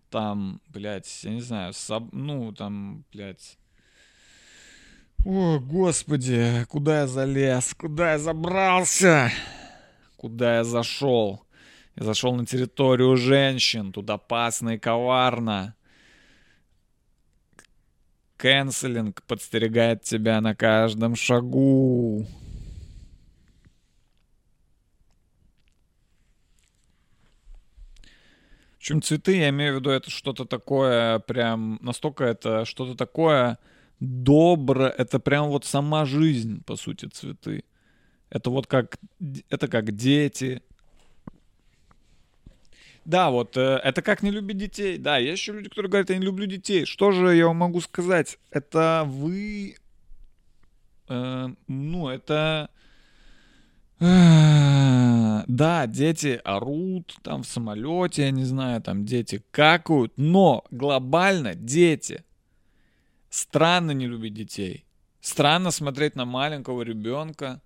там, блядь, я не знаю, соб... ну, там, блядь, о, господи, куда я залез? Куда я забрался? Куда я зашел? Я зашел на территорию женщин. Тут опасно и коварно. Кэнселинг подстерегает тебя на каждом шагу. Общем, цветы, я имею в виду, это что-то такое прям, настолько это что-то такое доброе, это прям вот сама жизнь, по сути, цветы. Это вот как, это как дети. Да, вот, э, это как не любить детей. Да, есть еще люди, которые говорят, я не люблю детей. Что же я вам могу сказать? Это вы, э, ну, это... э, Да, дети орут там в самолете, я не знаю, там дети какают, но глобально дети. Странно не любить детей. Странно смотреть на маленького ребенка,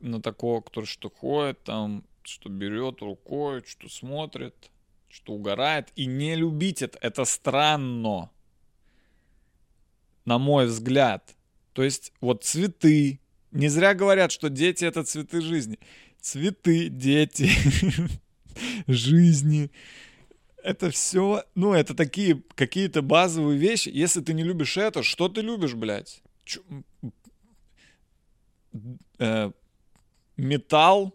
на такого, который что ходит там, что берет рукой, что смотрит, что угорает, и не любить это. Это странно, на мой взгляд. То есть вот цветы. Не зря говорят, что дети — это цветы жизни. Цветы, дети, жизни. Это все, ну, это такие какие-то базовые вещи. Если ты не любишь это, что ты любишь, блядь? Чё- э, металл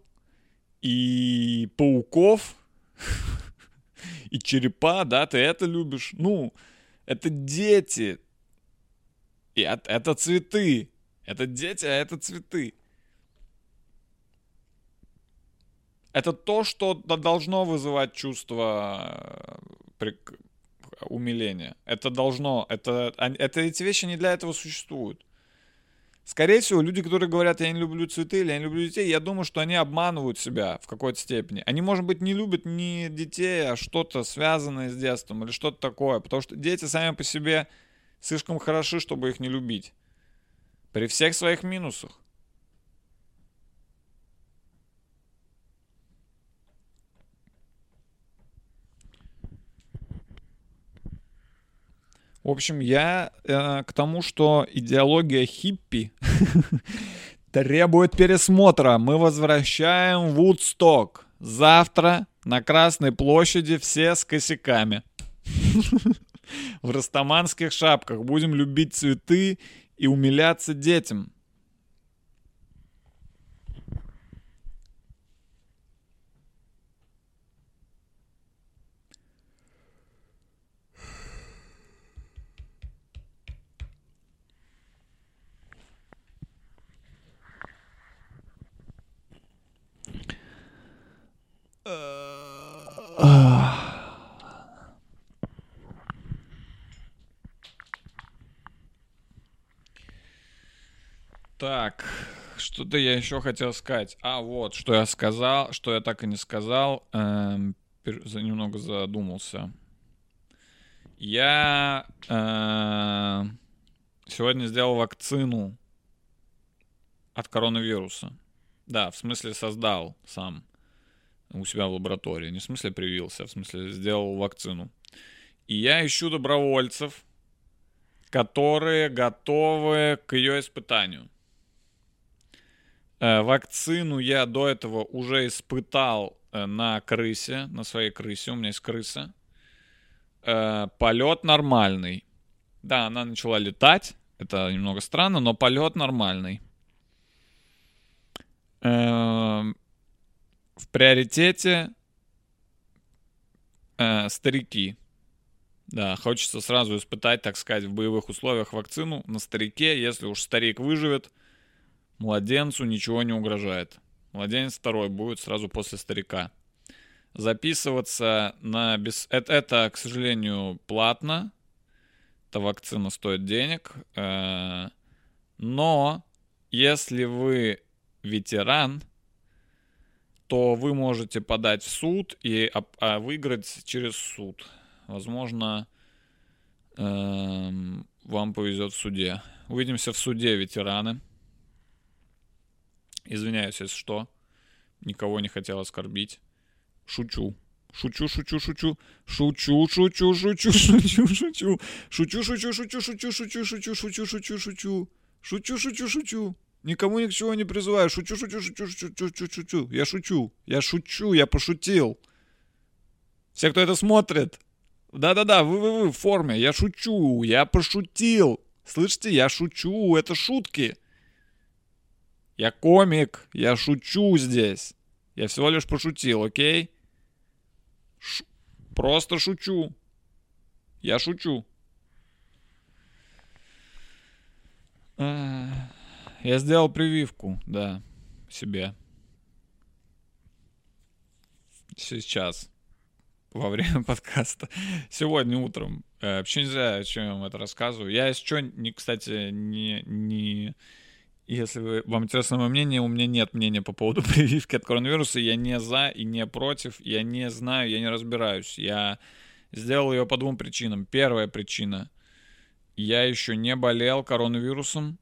и пауков и черепа, да, ты это любишь. Ну, это дети. И от- это цветы. Это дети, а это цветы. Это то, что должно вызывать чувство э, умиления. Это должно, это, это эти вещи не для этого существуют. Скорее всего, люди, которые говорят, я не люблю цветы или я не люблю детей, я думаю, что они обманывают себя в какой-то степени. Они, может быть, не любят не детей, а что-то связанное с детством или что-то такое. Потому что дети сами по себе слишком хороши, чтобы их не любить. При всех своих минусах. В общем, я э, к тому, что идеология хиппи требует пересмотра. Мы возвращаем Вудсток. Завтра на Красной площади все с косяками. В растаманских шапках. Будем любить цветы и умиляться детям. Так, что-то я еще хотел сказать. А, вот, что я сказал, что я так и не сказал. эм, немного задумался. Я э, сегодня сделал вакцину от коронавируса. Да, в смысле создал сам у себя в лаборатории. Не в смысле привился, а в смысле сделал вакцину. И я ищу добровольцев, которые готовы к ее испытанию. Э, Вакцину я до этого уже испытал э, на крысе, на своей крысе. У меня есть крыса. Э, Полет нормальный. Да, она начала летать. Это немного странно, но полет нормальный. В приоритете э, старики. Да, хочется сразу испытать, так сказать, в боевых условиях вакцину на старике. Если уж старик выживет, младенцу ничего не угрожает. Младенец второй будет сразу после старика. Записываться на... Без... Это, это, к сожалению, платно. Эта вакцина стоит денег. Э, Но если вы ветеран, то вы можете подать в суд и а, выиграть через суд. Возможно, эм, вам повезет в суде. Увидимся в суде, ветераны. Извиняюсь, если что. Никого не хотел оскорбить. Шучу. Шучу, шучу, шучу. Шучу, шучу, шучу, шучу, шучу. Шучу, шучу, шучу, шучу, шучу, шучу, шучу, шучу, шучу. Шучу, шучу, шучу. Никому ни к чему не призываю. Шучу, шучу, шучу, шучу, шучу, шучу. Я шучу. Я шучу, я пошутил. Все, кто это смотрит. Да-да-да, вы, вы, вы в форме. Я шучу, я пошутил. Слышите, я шучу, это шутки. Я комик, я шучу здесь. Я всего лишь пошутил, окей? Ш- Просто шучу. Я шучу. А, Я сделал прививку, да, себе. Сейчас. Во время подкаста. Сегодня утром. Э, Вообще не знаю, о чем я вам это рассказываю. Я что, не, кстати, не, не... Если вы, вам интересно мое мнение, у меня нет мнения по поводу прививки от коронавируса. Я не за и не против. Я не знаю, я не разбираюсь. Я сделал ее по двум причинам. Первая причина. Я еще не болел коронавирусом.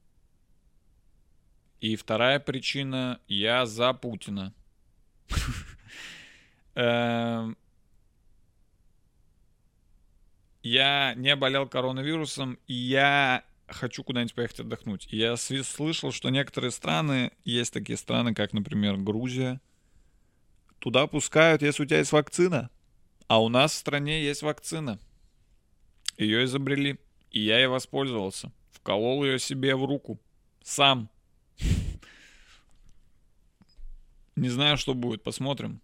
И вторая причина. Я за Путина. Эм, Я не болел коронавирусом, и я хочу куда-нибудь поехать отдохнуть. Я слышал, что некоторые страны, есть такие страны, как, например, Грузия, туда пускают, если у тебя есть вакцина. А у нас в стране есть вакцина. Ее изобрели. И я ей воспользовался. Вколол ее себе в руку. Сам. Не знаю, что будет. Посмотрим.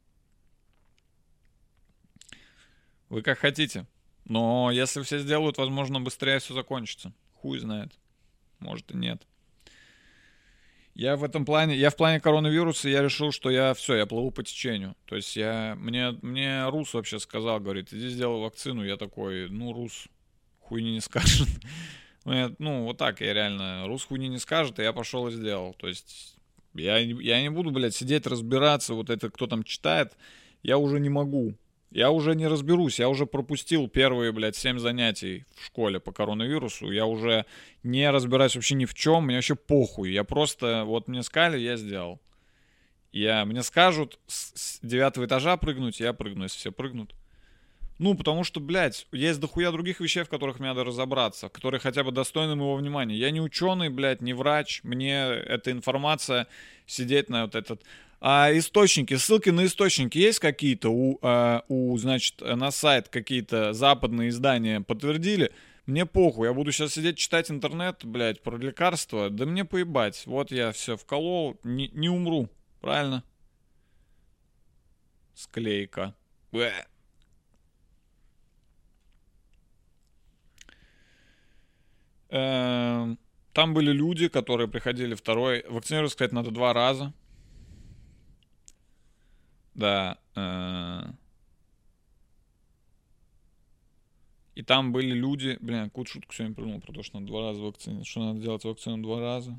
Вы как хотите. Но если все сделают, возможно, быстрее все закончится. Хуй знает. Может и нет. Я в этом плане, я в плане коронавируса, я решил, что я все, я плыву по течению. То есть я, мне, мне Рус вообще сказал, говорит, иди сделай вакцину. Я такой, ну, Рус хуйни не скажет. Ну, я- ну, вот так я реально, Рус хуйни не скажет, и я пошел и сделал. То есть я, я не буду, блядь, сидеть, разбираться, вот это кто там читает, я уже не могу. Я уже не разберусь, я уже пропустил первые, блядь, 7 занятий в школе по коронавирусу. Я уже не разбираюсь вообще ни в чем, мне вообще похуй. Я просто, вот мне сказали, я сделал. Я, мне скажут с девятого этажа прыгнуть, я прыгну, если все прыгнут. Ну, потому что, блядь, есть дохуя других вещей, в которых мне надо разобраться, которые хотя бы достойны моего внимания. Я не ученый, блядь, не врач, мне эта информация сидеть на вот этот... А источники, ссылки на источники есть какие-то у, а, у, значит, на сайт какие-то западные издания подтвердили? Мне похуй, я буду сейчас сидеть читать интернет, блядь, про лекарства. Да мне поебать. Вот я все вколол, не, не умру. Правильно? Склейка. Бэ. Там были люди, которые приходили второй. Вакцинироваться, кстати, надо два раза. Да. э, И там были люди... Блин, какую шутку сегодня придумал про то, что надо два раза вакцину. Что надо делать вакцину два раза.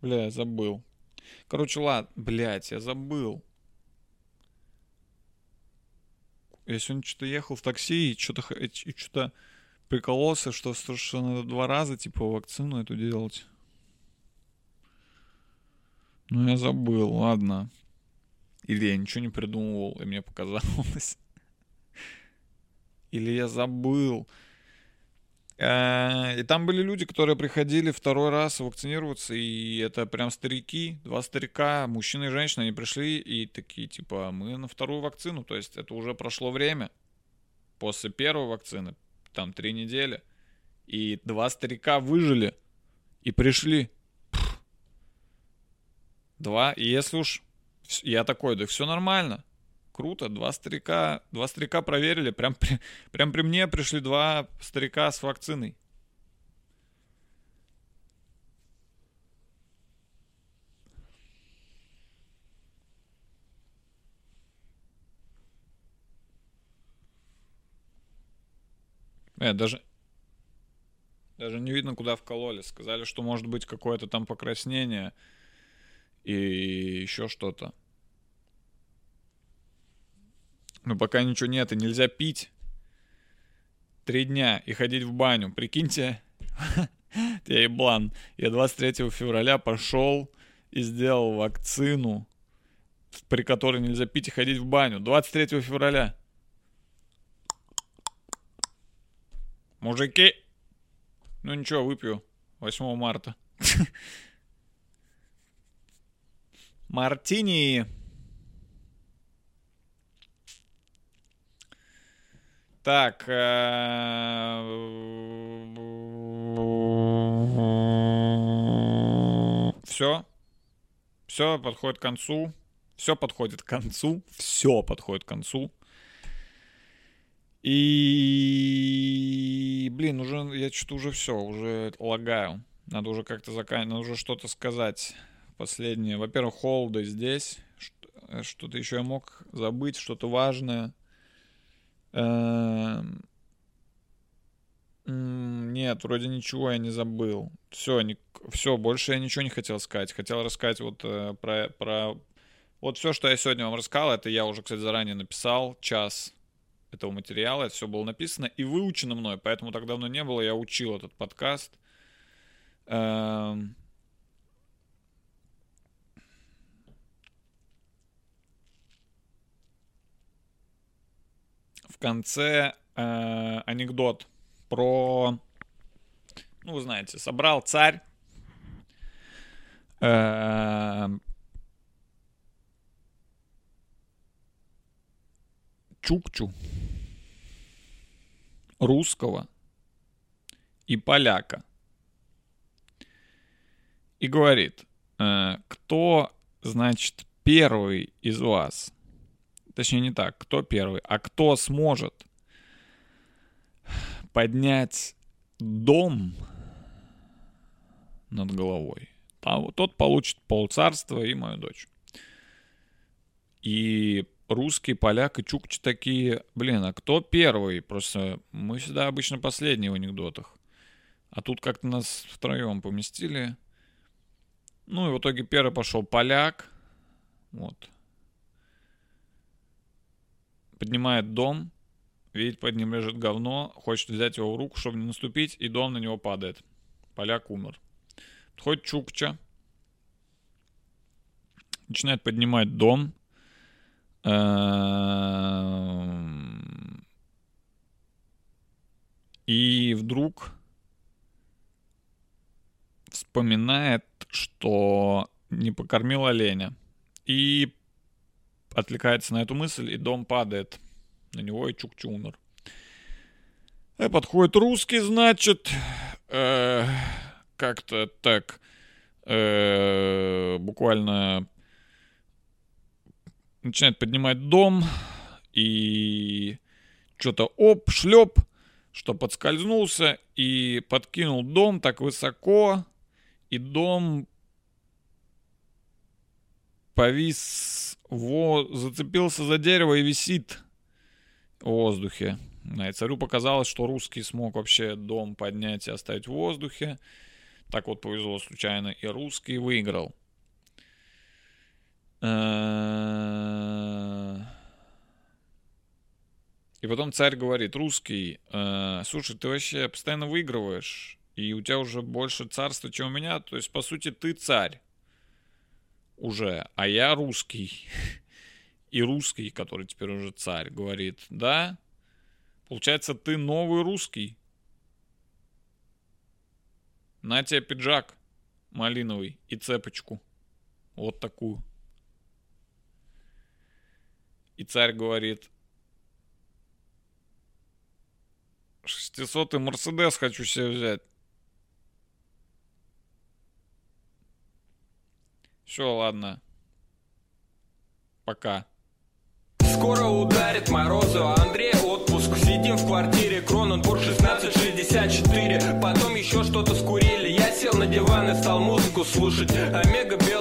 Бля, я забыл. Короче, ладно. Блять, я забыл. Я сегодня что-то ехал в такси и что-то и что-то прикололся, что, что, надо два раза, типа, вакцину эту делать. Ну, я забыл, ладно. Или я ничего не придумывал, и мне показалось. Или я забыл. Э, И там были люди, которые приходили второй раз вакцинироваться, и это прям старики, два старика, мужчина и женщина, они пришли и такие, типа, мы на вторую вакцину, то есть это уже прошло время. После первой вакцины, там три недели, и два старика выжили и пришли. Два, и если уж я такой, да все нормально, круто, два старика, два старика проверили, прям при, прям при мне пришли два старика с вакциной. Э, даже, даже не видно, куда вкололи. Сказали, что может быть какое-то там покраснение и еще что-то. Но пока ничего нет, и нельзя пить. Три дня и ходить в баню. Прикиньте, я еблан. Я 23 февраля пошел и сделал вакцину, при которой нельзя пить и ходить в баню. 23 февраля. Мужики. Ну ничего, выпью 8 марта. Мартини. Так. Все. Все подходит к концу. Все подходит к концу. Все подходит к концу. И, блин, уже, я что-то уже все, уже лагаю. Надо уже как-то заканчивать, надо уже что-то сказать последнее. Во-первых, холоды здесь. Что-то еще я мог забыть, что-то важное. Эм, нет, вроде ничего я не забыл. Все, не, все, больше я ничего не хотел сказать. Хотел рассказать вот э, про, про... Вот все, что я сегодня вам рассказал, это я уже, кстати, заранее написал. Час этого материала, это все было написано и выучено мной, поэтому так давно не было, я учил этот подкаст. Эм... В конце э, анекдот про, ну вы знаете, собрал царь. Э, Чукчу русского и поляка. И говорит, э, кто, значит, первый из вас, точнее не так, кто первый, а кто сможет поднять дом над головой, тот получит полцарства и мою дочь. И русский, поляк и чукчи такие, блин, а кто первый? Просто мы всегда обычно последние в анекдотах. А тут как-то нас втроем поместили. Ну и в итоге первый пошел поляк. Вот. Поднимает дом. Видит, под ним лежит говно. Хочет взять его в руку, чтобы не наступить. И дом на него падает. Поляк умер. Подходит Чукча. Начинает поднимать дом. Эм, и вдруг вспоминает, что не покормил оленя. И отвлекается на эту мысль, и дом падает на него, и Чукчу умер. И подходит русский, значит, э, как-то так, э, буквально начинает поднимать дом, и что-то оп, шлеп, что подскользнулся и подкинул дом так высоко, и дом повис, во, зацепился за дерево и висит в воздухе. И царю показалось, что русский смог вообще дом поднять и оставить в воздухе. Так вот повезло случайно, и русский выиграл. Э, и потом царь говорит, русский, э, слушай, ты вообще постоянно выигрываешь, и у тебя уже больше царства, чем у меня, то есть, по сути, ты царь уже, а я русский. И русский, который теперь уже царь, говорит, да, получается, ты новый русский. На тебе пиджак малиновый и цепочку. Вот такую. И царь говорит, 600 Мерседес хочу себе взять. Все, ладно. Пока. Скоро ударит морозу, Андрей отпуск Сидим в квартире, Кроненбург 1664 Потом еще что-то скурили Я сел на диван и стал музыку слушать Омега под